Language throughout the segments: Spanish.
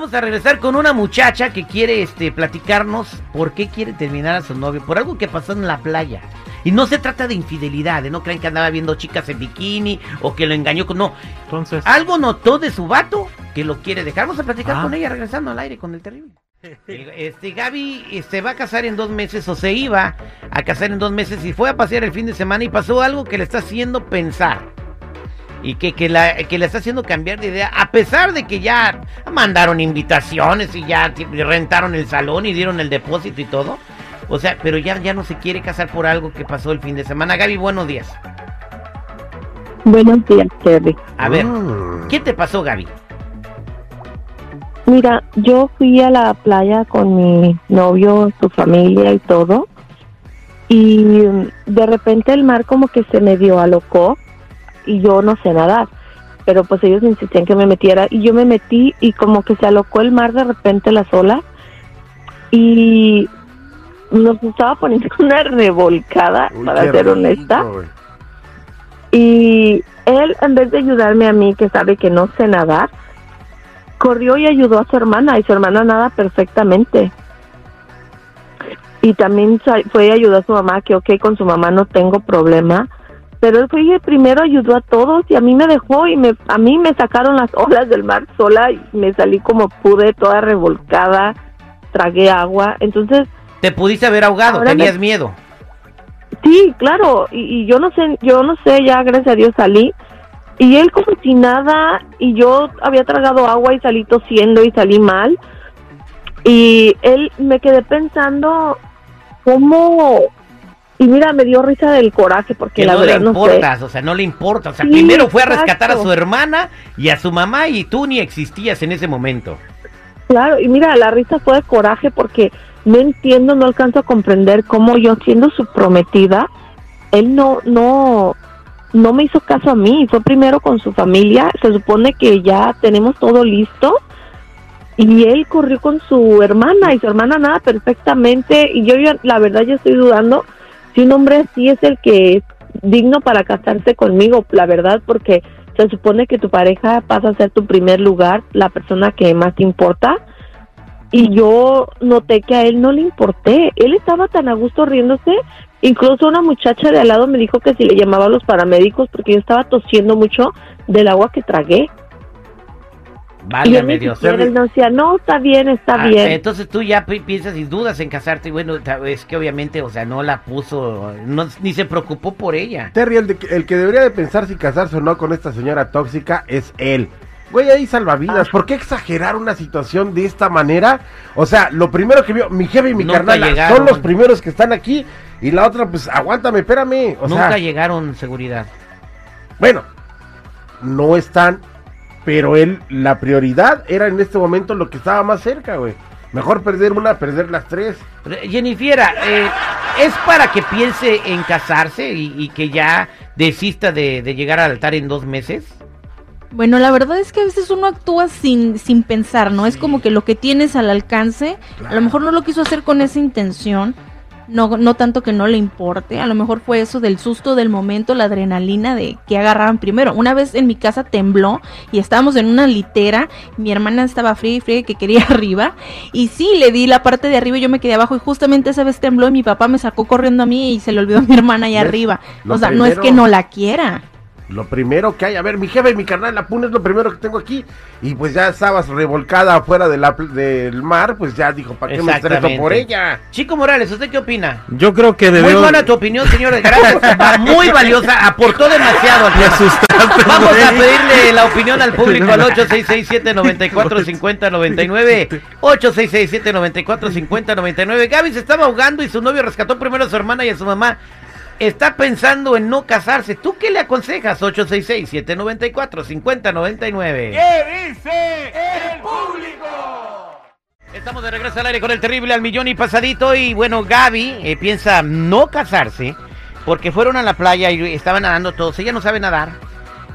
Vamos a regresar con una muchacha que quiere este, platicarnos por qué quiere terminar a su novio, por algo que pasó en la playa. Y no se trata de infidelidad, de no creen que andaba viendo chicas en bikini o que lo engañó con... No, Entonces, algo notó de su vato que lo quiere dejar. Vamos a platicar Ah. con ella regresando al aire con el terrible. Este Gaby eh, se va a casar en dos meses o se iba a casar en dos meses y fue a pasear el fin de semana y pasó algo que le está haciendo pensar y que, que, la, que le está haciendo cambiar de idea a pesar de que ya mandaron invitaciones y ya rentaron el salón y dieron el depósito y todo. O sea, pero ya, ya no se quiere casar por algo que pasó el fin de semana. Gaby, buenos días. Buenos días, Terry. A ver, Mm. ¿qué te pasó, Gaby? Mira, yo fui a la playa con mi novio, su familia y todo. Y mm, de repente el mar como que se me dio alocó y yo no sé nadar. Pero pues ellos insistían que me metiera y yo me metí y como que se alocó el mar de repente las olas y nos estaba poniendo una revolcada, Uy, para ser honesta. Y él, en vez de ayudarme a mí, que sabe que no sé nadar, corrió y ayudó a su hermana, y su hermana nada perfectamente. Y también fue y ayudó a su mamá, que ok, con su mamá no tengo problema. Pero él fue y primero ayudó a todos y a mí me dejó y me, a mí me sacaron las olas del mar sola y me salí como pude, toda revolcada, tragué agua. Entonces, Te pudiste haber ahogado, me- tenías miedo. Sí, claro, y, y yo no sé, yo no sé, ya gracias a Dios salí. Y él como si nada, y yo había tragado agua y salí tosiendo y salí mal. Y él me quedé pensando cómo... Y mira, me dio risa del coraje porque Que la no le verdad no sé. importas, o sea, no le importa. O sea, Sí, primero fue a rescatar a su hermana y a su mamá y tú ni existías en ese momento. Claro, y mira, la risa fue de coraje porque no entiendo, no alcanzo a comprender cómo yo siendo su prometida, él no, no, no me hizo caso a mí, fue primero con su familia, se supone que ya tenemos todo listo y él corrió con su hermana y su hermana nada perfectamente y yo ya, la verdad ya estoy dudando si un hombre así es el que es digno para casarse conmigo, la verdad, porque se supone que tu pareja pasa a ser tu primer lugar, la persona que más te importa. Y yo noté que a él no le importé. Él estaba tan a gusto riéndose. Incluso una muchacha de al lado me dijo que si le llamaba a los paramédicos porque yo estaba tosiendo mucho del agua que tragué. Y yo Válgame ni Dios. siquiera él no decía, no, está bien, está Ah, bien. Entonces tú ya pi- piensas y dudas en casarte y bueno, es que obviamente, o sea, no la puso, no, ni se preocupó por ella. Terry, el, de que- el que debería de pensar si casarse o no con esta señora tóxica es él. Güey, ahí salvavidas. Ah. ¿Por qué exagerar una situación de esta manera? O sea, lo primero que vio, mi jefe y mi Nunca carnal llegaron. son los primeros que están aquí. Y la otra, pues, aguántame, espérame. O Nunca sea, llegaron seguridad. bueno, no están, pero él, la prioridad era en este momento lo que estaba más cerca, güey. Mejor perder una, perder las tres. Re- Jennifiera, eh, ¿es para que piense en casarse y, y que ya desista de, de llegar al altar en dos meses? Bueno, la verdad es que a veces uno actúa sin, sin pensar, ¿no? Es como que lo que tienes al alcance, a lo mejor no lo quiso hacer con esa intención, no, no tanto que no le importe, a lo mejor fue eso del susto del momento, la adrenalina de que agarraban primero. Una vez en mi casa tembló y estábamos en una litera, mi hermana estaba fría y fría que quería arriba, y sí, le di la parte de arriba y yo me quedé abajo y justamente esa vez tembló y mi papá me sacó corriendo a mí y se le olvidó a mi hermana ahí ¿Ves? arriba. Lo o sea, no es que no la quiera. Lo primero que hay, a ver, mi jefe y mi carnal, la puna es lo primero que tengo aquí. Y pues ya estabas revolcada afuera de la del mar, pues ya dijo, ¿para qué me estreso por ella? Chico Morales, ¿usted qué opina? Yo creo que Muy debió... buena tu opinión, señor. Gracias. Muy valiosa. Aportó demasiado al asustaste, Vamos a pedirle la opinión al público al 8667-945099. 8667-945099. Gaby se estaba ahogando y su novio rescató primero a su hermana y a su mamá. Está pensando en no casarse. ¿Tú qué le aconsejas? 866-794-5099. ¿Qué dice el público? Estamos de regreso al aire con el terrible al millón y pasadito. Y bueno, Gaby eh, piensa no casarse porque fueron a la playa y estaban nadando todos. Ella no sabe nadar.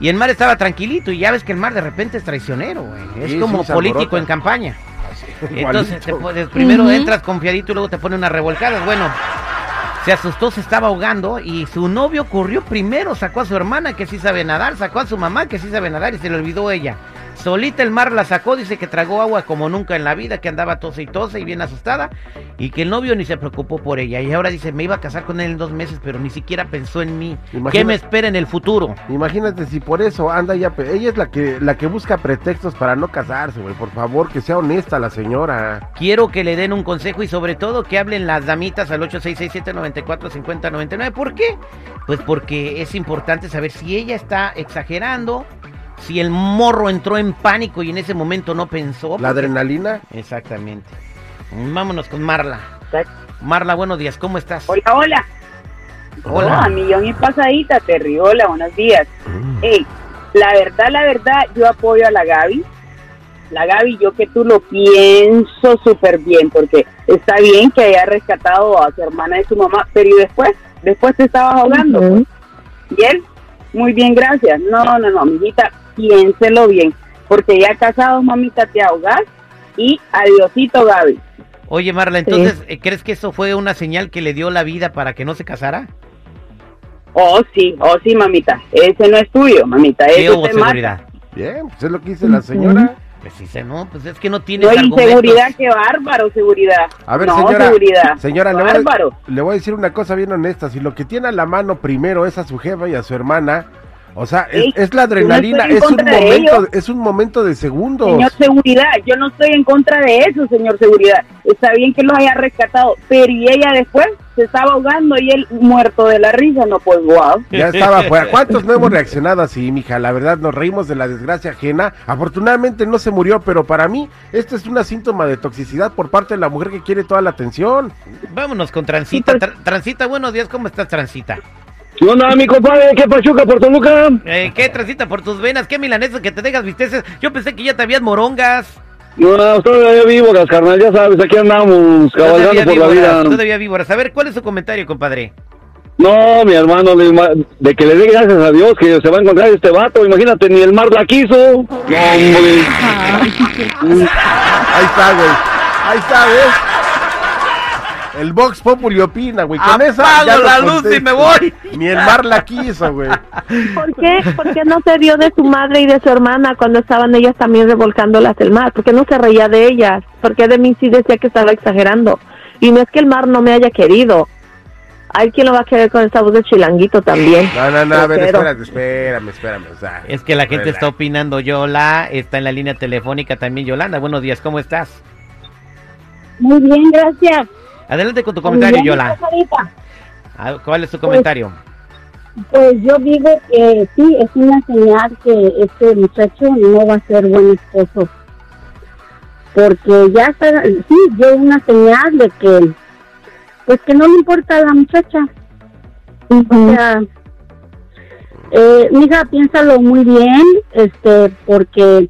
Y el mar estaba tranquilito. Y ya ves que el mar de repente es traicionero, güey. Es Sí, como sí, político en campaña. Entonces, te puedes- primero entras confiadito y luego te pone unas revolcadas. Bueno, se asustó, se estaba ahogando y su novio corrió primero, sacó a su hermana que sí sabe nadar, sacó a su mamá que sí sabe nadar y se le olvidó ella. Solita el mar la sacó, dice que tragó agua como nunca en la vida, que andaba tose y tose y bien asustada, y que el novio ni se preocupó por ella. Y ahora dice, me iba a casar con él en dos meses, pero ni siquiera pensó en mí. ¿Qué me espera en el futuro? Imagínate si por eso anda ya. Ella es la que la que busca pretextos para no casarse, güey. Por favor, que sea honesta la señora. Quiero que le den un consejo y sobre todo que hablen las damitas al 8667-945099. ¿Por qué? Pues porque es importante saber si ella está exagerando, si el morro entró en pánico y en ese momento no pensó. La porque- adrenalina. Exactamente. Vámonos con Marla. Marla, buenos días, ¿cómo estás? Hola, hola. Hola. Hola, millón y pasadita, Terry. Hola, buenos días. Hey, la verdad, la verdad, yo apoyo a la Gaby. La Gaby, yo que tú lo pienso súper bien, porque está bien que haya rescatado a su hermana de su mamá, pero ¿y después? Después te estabas ahogando. Ujú. ¿Y él? Muy bien, gracias. No, no, no, mijita, piénselo bien, porque ya casados, mamita, te ahogas y adiosito, Gaby. Oye, Marla, entonces, eh, ¿crees que eso fue una señal que le dio la vida para que no se casara? Oh, sí, oh, sí, mamita. Ese no es tuyo, mamita. ¿Qué Eso hubo te mata. seguridad? Bien, pues es lo que dice la señora. Pues sí, no, pues es que no tiene No, inseguridad, qué bárbaro, seguridad. A ver, no, señora. seguridad. Señora, le voy, a, bárbaro. le voy a decir una cosa bien honesta. Si lo que tiene a la mano primero es a su jefa y a su hermana, o sea, es, Ey, es la no adrenalina, es un momento, ello. es un momento de segundos. Señor seguridad, yo no estoy en contra de eso, señor seguridad. Está bien que los haya rescatado, pero y ella después se estaba ahogando y él muerto de la risa, no pues wow. Ya estaba afuera. ¿Cuántos no hemos reaccionado así, mija? La verdad, nos reímos de la desgracia ajena. Afortunadamente no se murió, pero para mí, esto es una síntoma de toxicidad por parte de la mujer que quiere toda la atención. Vámonos con Transita. Sí, pues- Tra- Transita, buenos días, ¿cómo estás, Transita? ¿Qué onda, mi compadre? ¿Qué pachuca por Toluca? Eh, ¿Qué Transita por tus venas? ¿Qué milanesa que te dejas visteces? Yo pensé que ya te habías morongas. No, todavía víboras, carnal, ya sabes, aquí andamos cabalgando por la vida. todavía víboras. A ver, ¿cuál es su comentario, compadre? No, mi hermano, de, que le dé gracias a Dios que se va a encontrar este vato. Imagínate, ni el mar la quiso. No, hombre. Ahí está, güey. Ahí está, ¿ves? El Vox Populi opina, güey. Con esa ya la luz y me voy. Ni el mar la quiso, güey. ¿Por qué? ¿Por qué no se dio de su madre y de su hermana cuando estaban ellas también revolcándolas el mar? ¿Por qué no se reía de ellas? ¿Por qué de mí sí decía que estaba exagerando? Y no es que el mar no me haya querido. Hay quien lo va a querer con esa voz de chilanguito también. No, no, no, a ver, espérate, espérame, espérame. O sea, Es que la gente relax. está opinando. Yola está en la línea telefónica también. Yolanda, buenos días, ¿cómo estás? Muy bien, gracias. Adelante con tu comentario, Muy bien, Yola. Ah, ¿Cuál es tu comentario? Pues yo digo que sí, es una señal que este muchacho no va a ser buen esposo. Porque ya está, sí, dio una señal de que, pues que no le importa a la muchacha. O sea, eh, mija, piénsalo muy bien, este, porque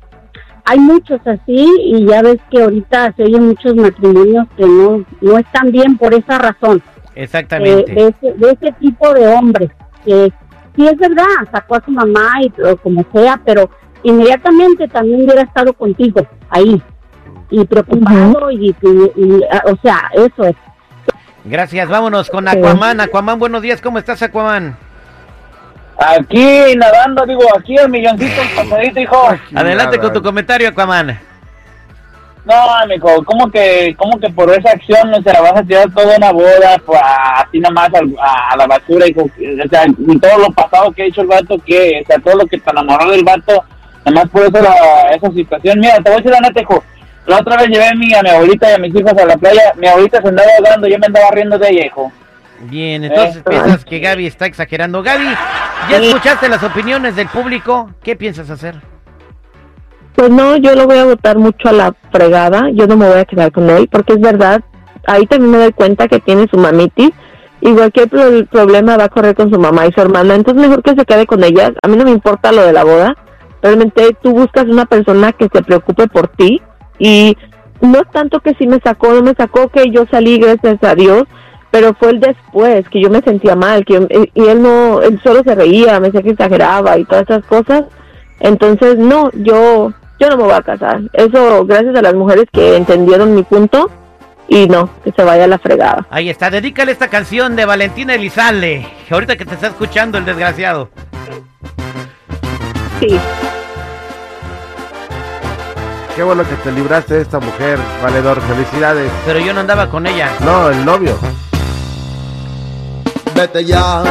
hay muchos así y ya ves que ahorita se oyen muchos matrimonios que no, no están bien por esa razón eh, Exactamente. de, ese, de ese tipo de hombres que sí es verdad sacó a su mamá y o como sea pero inmediatamente también hubiera estado contigo ahí y preocupado y, y- y, o sea eso es Gracias, vámonos con Aquaman. Aquaman, buenos días, ¿cómo estás, Aquaman? Aquí nadando, digo, aquí el milloncito pasadito, hijo. Adelante con tu comentario, Aquaman. No, amigo, ¿cómo que, cómo que por esa acción, o sea, vas a tirar toda una boda pues, así nada más al- a, a la basura, hijo? O sea, y todo lo pasado que ha hecho el vato, que, o sea, todo lo que te enamoró del vato, nada más por eso la, esa situación. Mira, te voy a decir la neta, hijo. La otra vez llevé a mi, a mi abuelita y a mis hijos a la playa, mi abuelita se andaba ahogando, yo me andaba riendo de ella, hijo. Bien, entonces Eh. piensas que Gaby está exagerando. Gaby, ¿ya escuchaste las opiniones del público? ¿Qué piensas hacer? Pues no, yo lo voy a votar mucho a la fregada. Yo no me voy a quedar con él porque es verdad. Ahí también me doy cuenta que tiene su mamitis y cualquier pro- problema va a correr con su mamá y su hermana. Entonces mejor que se quede con ellas. A mí no me importa lo de la boda. Realmente tú buscas una persona que se preocupe por ti y no es tanto que si me sacó, no me sacó, que yo salí gracias a Dios, pero fue el después que yo me sentía mal, que y él no, él solo se reía, me decía que exageraba y todas esas cosas. Entonces, no, yo, yo no me voy a casar. Eso gracias a las mujeres que entendieron mi punto y no, que se vaya a la fregada. Ahí está, dedícale esta canción de Valentina Elizalde. Ahorita que te está escuchando el desgraciado. Sí. Qué bueno que te libraste de esta mujer, valedor. Felicidades. Pero yo no andaba con ella. No, el novio. Vete ya,